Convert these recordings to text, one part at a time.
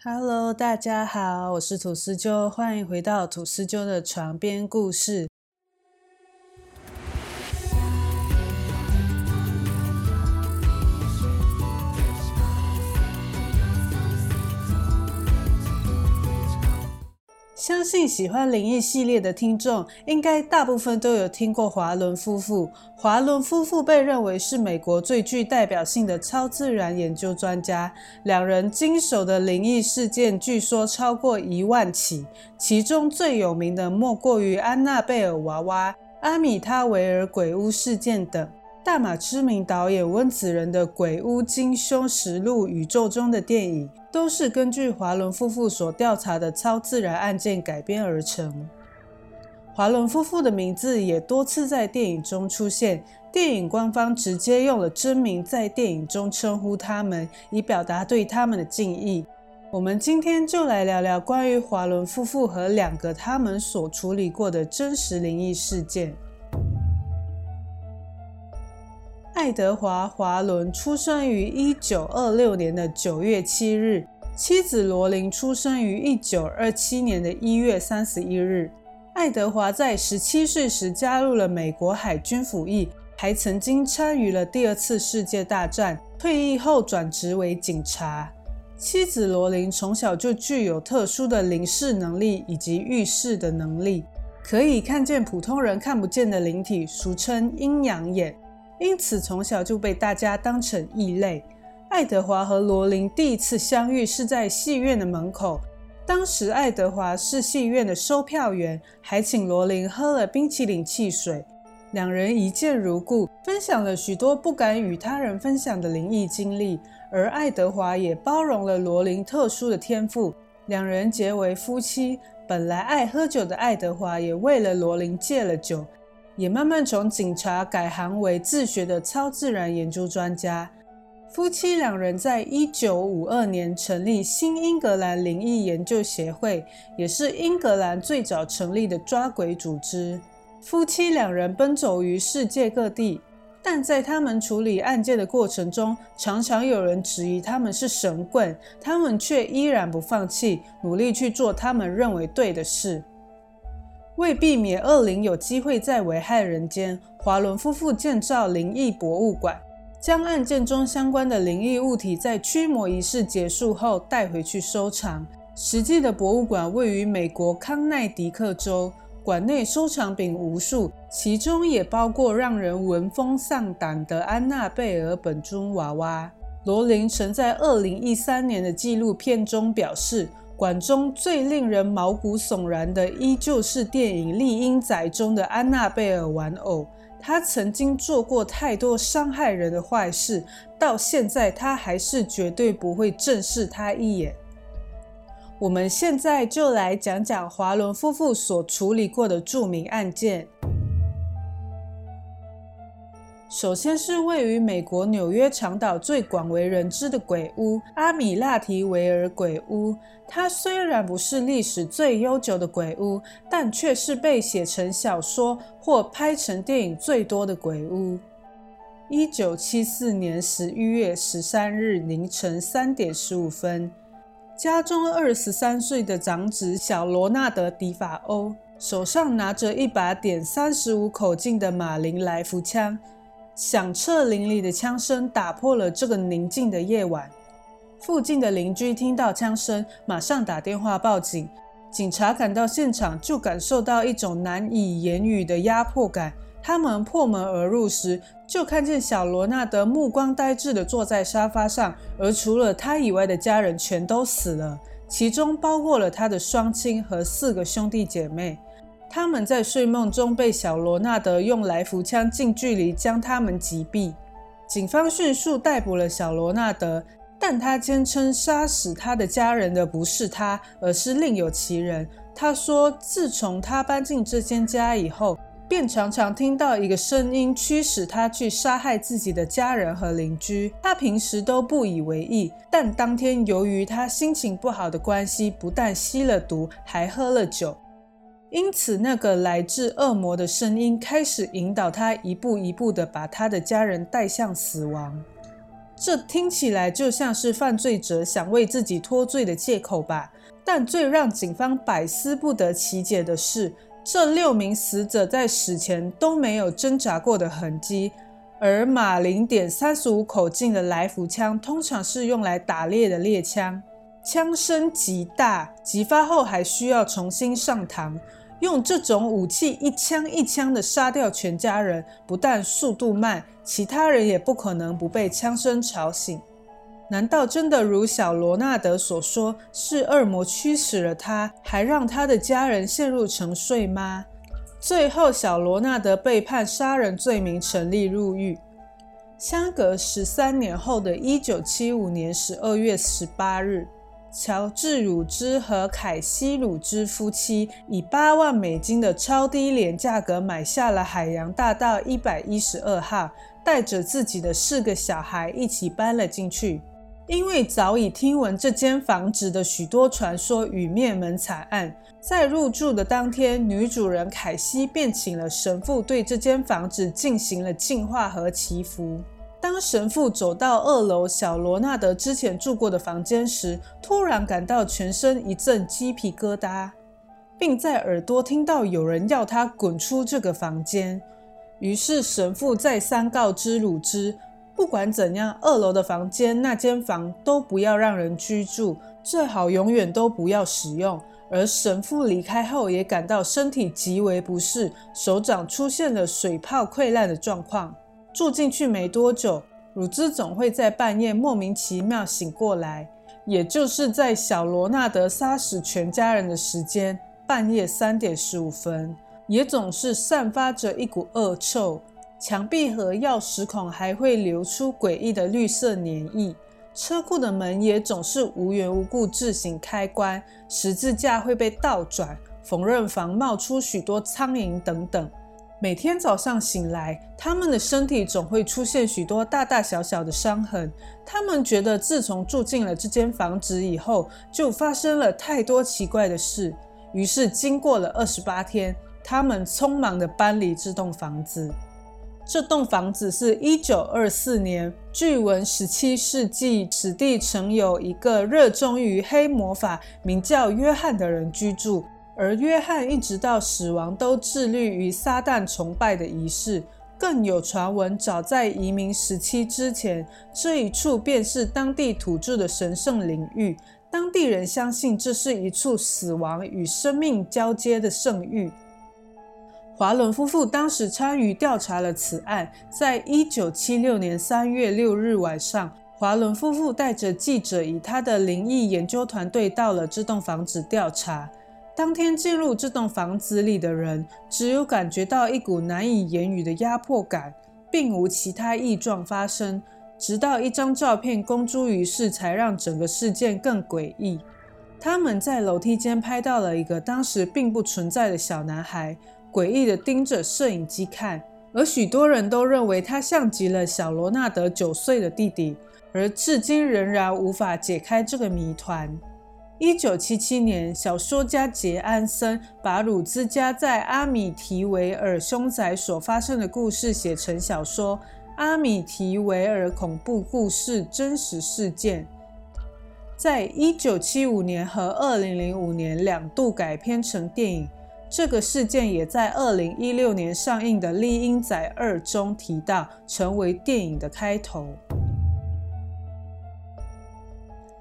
Hello，大家好，我是吐司鸠，欢迎回到吐司鸠的床边故事。相信喜欢灵异系列的听众，应该大部分都有听过华伦夫妇。华伦夫妇被认为是美国最具代表性的超自然研究专家，两人经手的灵异事件据说超过一万起，其中最有名的莫过于安娜贝尔娃娃、阿米塔维尔鬼屋事件等。大马知名导演温子仁的《鬼屋惊凶实录》宇宙中的电影，都是根据华伦夫妇所调查的超自然案件改编而成。华伦夫妇的名字也多次在电影中出现，电影官方直接用了真名在电影中称呼他们，以表达对他们的敬意。我们今天就来聊聊关于华伦夫妇和两个他们所处理过的真实灵异事件。爱德华·华伦出生于一九二六年的九月七日，妻子罗琳出生于一九二七年的一月三十一日。爱德华在十七岁时加入了美国海军服役，还曾经参与了第二次世界大战。退役后转职为警察。妻子罗琳从小就具有特殊的灵视能力以及预视的能力，可以看见普通人看不见的灵体，俗称阴阳眼。因此，从小就被大家当成异类。爱德华和罗琳第一次相遇是在戏院的门口，当时爱德华是戏院的售票员，还请罗琳喝了冰淇淋汽水。两人一见如故，分享了许多不敢与他人分享的灵异经历，而爱德华也包容了罗琳特殊的天赋，两人结为夫妻。本来爱喝酒的爱德华也为了罗琳戒了酒。也慢慢从警察改行为自学的超自然研究专家。夫妻两人在一九五二年成立新英格兰灵异研究协会，也是英格兰最早成立的抓鬼组织。夫妻两人奔走于世界各地，但在他们处理案件的过程中，常常有人质疑他们是神棍，他们却依然不放弃，努力去做他们认为对的事。为避免恶灵有机会再危害人间，华伦夫妇建造灵异博物馆，将案件中相关的灵异物体在驱魔仪式结束后带回去收藏。实际的博物馆位于美国康奈迪克州，馆内收藏品无数，其中也包括让人闻风丧胆的安娜贝尔本尊娃娃。罗琳曾在2013年的纪录片中表示。馆中最令人毛骨悚然的，依旧是电影《丽婴仔》中的安娜贝尔玩偶。她曾经做过太多伤害人的坏事，到现在她还是绝对不会正视他一眼。我们现在就来讲讲华伦夫妇所处理过的著名案件。首先是位于美国纽约长岛最广为人知的鬼屋——阿米拉提维尔鬼屋。它虽然不是历史最悠久的鬼屋，但却是被写成小说或拍成电影最多的鬼屋。一九七四年十一月十三日凌晨三点十五分，家中二十三岁的长子小罗纳德·迪法欧手上拿着一把点三十五口径的马林来福枪。响彻林里的枪声打破了这个宁静的夜晚。附近的邻居听到枪声，马上打电话报警。警察赶到现场，就感受到一种难以言语的压迫感。他们破门而入时，就看见小罗纳德目光呆滞地坐在沙发上，而除了他以外的家人全都死了，其中包括了他的双亲和四个兄弟姐妹。他们在睡梦中被小罗纳德用来福枪近距离将他们击毙。警方迅速逮捕了小罗纳德，但他坚称杀死他的家人的不是他，而是另有其人。他说，自从他搬进这间家以后，便常常听到一个声音驱使他去杀害自己的家人和邻居。他平时都不以为意，但当天由于他心情不好的关系，不但吸了毒，还喝了酒。因此，那个来自恶魔的声音开始引导他一步一步地把他的家人带向死亡。这听起来就像是犯罪者想为自己脱罪的借口吧？但最让警方百思不得其解的是，这六名死者在死前都没有挣扎过的痕迹。而马零点三十五口径的来福枪通常是用来打猎的猎枪，枪声极大，击发后还需要重新上膛。用这种武器一枪一枪的杀掉全家人，不但速度慢，其他人也不可能不被枪声吵醒。难道真的如小罗纳德所说，是恶魔驱使了他，还让他的家人陷入沉睡吗？最后，小罗纳德被判杀人罪名成立，入狱。相隔十三年后的一九七五年十二月十八日。乔治·鲁兹和凯西·鲁兹夫妻以八万美金的超低廉价格买下了海洋大道一百一十二号，带着自己的四个小孩一起搬了进去。因为早已听闻这间房子的许多传说与灭门惨案，在入住的当天，女主人凯西便请了神父对这间房子进行了净化和祈福。当神父走到二楼小罗纳德之前住过的房间时，突然感到全身一阵鸡皮疙瘩，并在耳朵听到有人要他滚出这个房间。于是神父再三告知鲁兹，不管怎样，二楼的房间那间房都不要让人居住，最好永远都不要使用。而神父离开后，也感到身体极为不适，手掌出现了水泡溃烂的状况。住进去没多久，乳汁总会在半夜莫名其妙醒过来，也就是在小罗纳德杀死全家人的时间，半夜三点十五分，也总是散发着一股恶臭。墙壁和钥匙孔还会流出诡异的绿色粘液，车库的门也总是无缘无故自行开关，十字架会被倒转，缝纫房冒出许多苍蝇等等。每天早上醒来，他们的身体总会出现许多大大小小的伤痕。他们觉得，自从住进了这间房子以后，就发生了太多奇怪的事。于是，经过了二十八天，他们匆忙地搬离这栋房子。这栋房子是一九二四年，据闻十七世纪此地曾有一个热衷于黑魔法、名叫约翰的人居住。而约翰一直到死亡都致力于撒旦崇拜的仪式。更有传闻，早在移民时期之前，这一处便是当地土著的神圣领域。当地人相信这是一处死亡与生命交接的圣域。华伦夫妇当时参与调查了此案。在一九七六年三月六日晚上，华伦夫妇带着记者以他的灵异研究团队到了这栋房子调查。当天进入这栋房子里的人，只有感觉到一股难以言语的压迫感，并无其他异状发生。直到一张照片公诸于世，才让整个事件更诡异。他们在楼梯间拍到了一个当时并不存在的小男孩，诡异地盯着摄影机看，而许多人都认为他像极了小罗纳德九岁的弟弟，而至今仍然无法解开这个谜团。一九七七年，小说家杰安森把鲁兹家在阿米提维尔凶宅所发生的故事写成小说《阿米提维尔恐怖故事：真实事件》。在一九七五年和二零零五年两度改编成电影，这个事件也在二零一六年上映的《丽英仔二》中提到，成为电影的开头。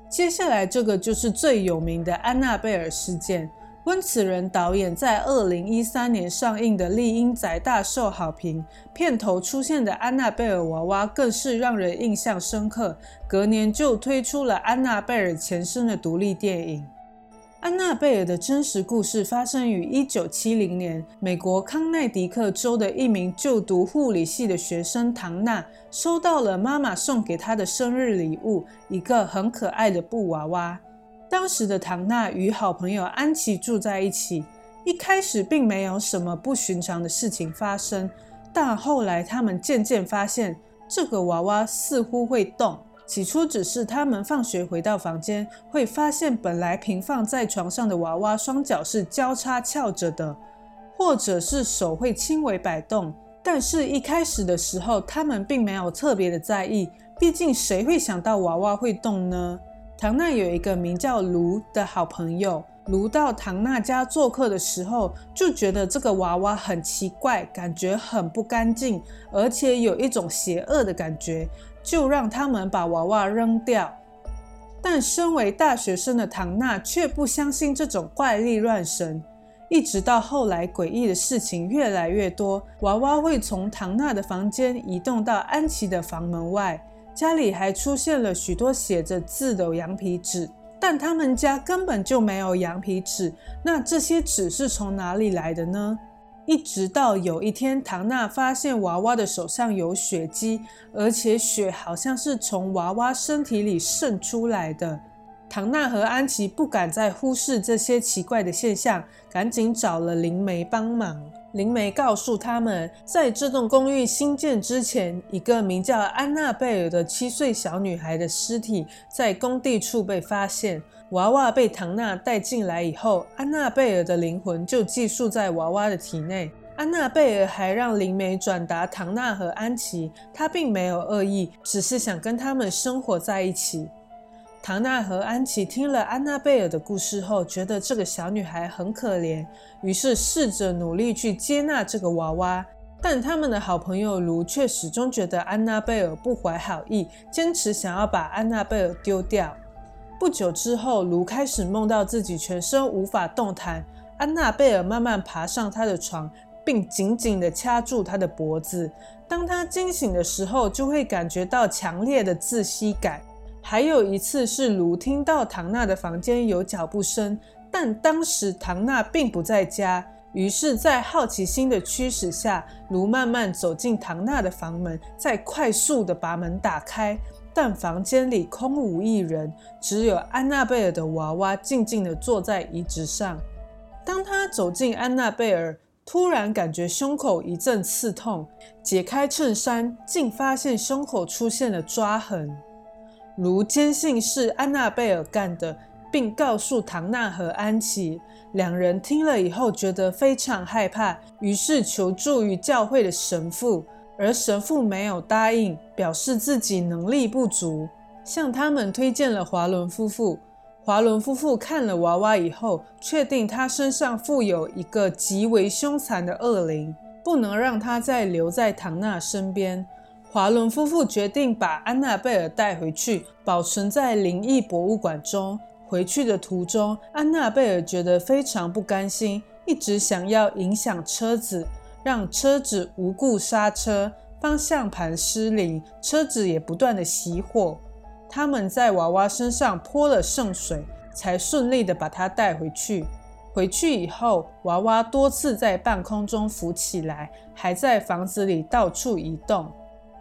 接下来这个就是最有名的安娜贝尔事件。温子仁导演在二零一三年上映的《丽婴宅》大受好评，片头出现的安娜贝尔娃娃更是让人印象深刻。隔年就推出了安娜贝尔前身的独立电影。安娜贝尔的真实故事发生于一九七零年，美国康奈迪克州的一名就读护理系的学生唐娜收到了妈妈送给她的生日礼物——一个很可爱的布娃娃。当时的唐娜与好朋友安琪住在一起，一开始并没有什么不寻常的事情发生，但后来他们渐渐发现，这个娃娃似乎会动。起初只是他们放学回到房间，会发现本来平放在床上的娃娃双脚是交叉翘着的，或者是手会轻微摆动。但是，一开始的时候，他们并没有特别的在意，毕竟谁会想到娃娃会动呢？唐娜有一个名叫卢的好朋友，卢到唐娜家做客的时候，就觉得这个娃娃很奇怪，感觉很不干净，而且有一种邪恶的感觉，就让他们把娃娃扔掉。但身为大学生的唐娜却不相信这种怪力乱神。一直到后来，诡异的事情越来越多，娃娃会从唐娜的房间移动到安琪的房门外。家里还出现了许多写着字的羊皮纸，但他们家根本就没有羊皮纸。那这些纸是从哪里来的呢？一直到有一天，唐娜发现娃娃的手上有血迹，而且血好像是从娃娃身体里渗出来的。唐娜和安琪不敢再忽视这些奇怪的现象，赶紧找了灵媒帮忙。灵媒告诉他们，在这栋公寓新建之前，一个名叫安娜贝尔的七岁小女孩的尸体在工地处被发现。娃娃被唐娜带进来以后，安娜贝尔的灵魂就寄宿在娃娃的体内。安娜贝尔还让灵媒转达唐娜和安琪，她并没有恶意，只是想跟他们生活在一起。唐娜和安琪听了安娜贝尔的故事后，觉得这个小女孩很可怜，于是试着努力去接纳这个娃娃。但他们的好朋友卢却始终觉得安娜贝尔不怀好意，坚持想要把安娜贝尔丢掉。不久之后，卢开始梦到自己全身无法动弹，安娜贝尔慢慢爬上他的床，并紧紧地掐住他的脖子。当他惊醒的时候，就会感觉到强烈的窒息感。还有一次是卢听到唐娜的房间有脚步声，但当时唐娜并不在家。于是，在好奇心的驱使下，卢慢慢走进唐娜的房门，再快速的把门打开。但房间里空无一人，只有安娜贝尔的娃娃静静的坐在椅子上。当他走进安娜贝尔，突然感觉胸口一阵刺痛，解开衬衫，竟发现胸口出现了抓痕。如坚信是安娜贝尔干的，并告诉唐娜和安琪。两人听了以后觉得非常害怕，于是求助于教会的神父，而神父没有答应，表示自己能力不足，向他们推荐了华伦夫妇。华伦夫妇看了娃娃以后，确定他身上附有一个极为凶残的恶灵，不能让他再留在唐娜身边。华伦夫妇决定把安娜贝尔带回去，保存在灵异博物馆中。回去的途中，安娜贝尔觉得非常不甘心，一直想要影响车子，让车子无故刹车，方向盘失灵，车子也不断的熄火。他们在娃娃身上泼了圣水，才顺利的把它带回去。回去以后，娃娃多次在半空中浮起来，还在房子里到处移动。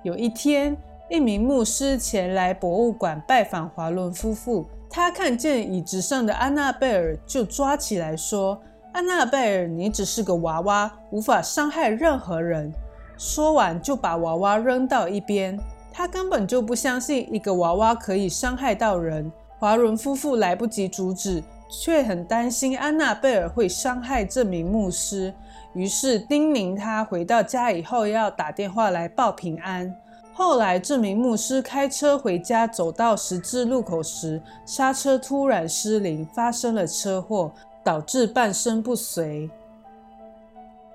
有一天，一名牧师前来博物馆拜访华伦夫妇。他看见椅子上的安娜贝尔，就抓起来说：“安娜贝尔，你只是个娃娃，无法伤害任何人。”说完，就把娃娃扔到一边。他根本就不相信一个娃娃可以伤害到人。华伦夫妇来不及阻止，却很担心安娜贝尔会伤害这名牧师。于是叮咛他回到家以后要打电话来报平安。后来这名牧师开车回家，走到十字路口时，刹车突然失灵，发生了车祸，导致半身不遂。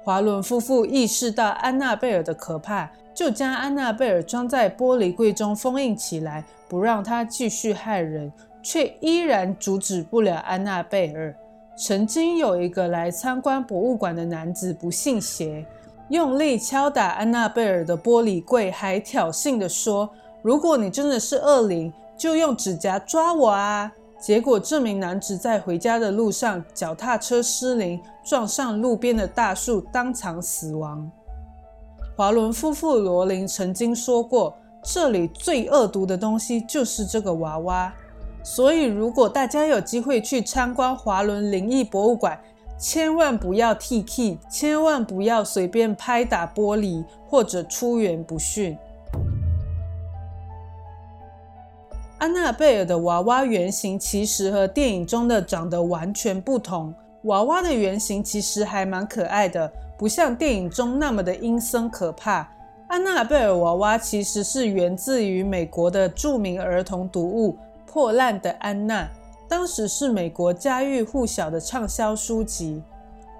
华伦夫妇意识到安娜贝尔的可怕，就将安娜贝尔装在玻璃柜中封印起来，不让她继续害人，却依然阻止不了安娜贝尔。曾经有一个来参观博物馆的男子不信邪，用力敲打安娜贝尔的玻璃柜，还挑衅地说：“如果你真的是恶灵，就用指甲抓我啊！”结果这名男子在回家的路上，脚踏车失灵，撞上路边的大树，当场死亡。华伦夫妇罗琳曾经说过：“这里最恶毒的东西就是这个娃娃。”所以，如果大家有机会去参观华伦灵异博物馆，千万不要 T K，千万不要随便拍打玻璃或者出言不逊。安娜贝尔的娃娃原型其实和电影中的长得完全不同。娃娃的原型其实还蛮可爱的，不像电影中那么的阴森可怕。安娜贝尔娃娃其实是源自于美国的著名儿童读物《破烂的安娜》，当时是美国家喻户晓的畅销书籍。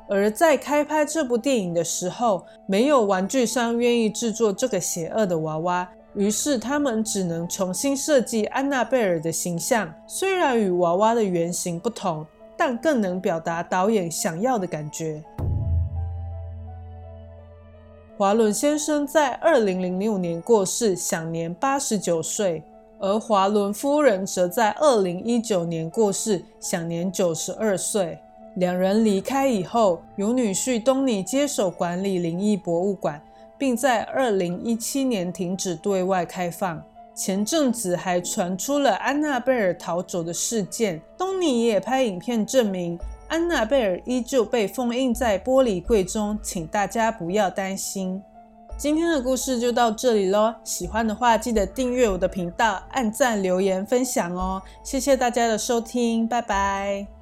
而在开拍这部电影的时候，没有玩具商愿意制作这个邪恶的娃娃，于是他们只能重新设计安娜贝尔的形象。虽然与娃娃的原型不同，但更能表达导演想要的感觉。华伦先生在二零零六年过世，享年八十九岁；而华伦夫人则在二零一九年过世，享年九十二岁。两人离开以后，由女婿东尼接手管理灵异博物馆，并在二零一七年停止对外开放。前阵子还传出了安娜贝尔逃走的事件，东尼也拍影片证明。安娜贝尔依旧被封印在玻璃柜中，请大家不要担心。今天的故事就到这里喽，喜欢的话记得订阅我的频道、按赞、留言、分享哦。谢谢大家的收听，拜拜。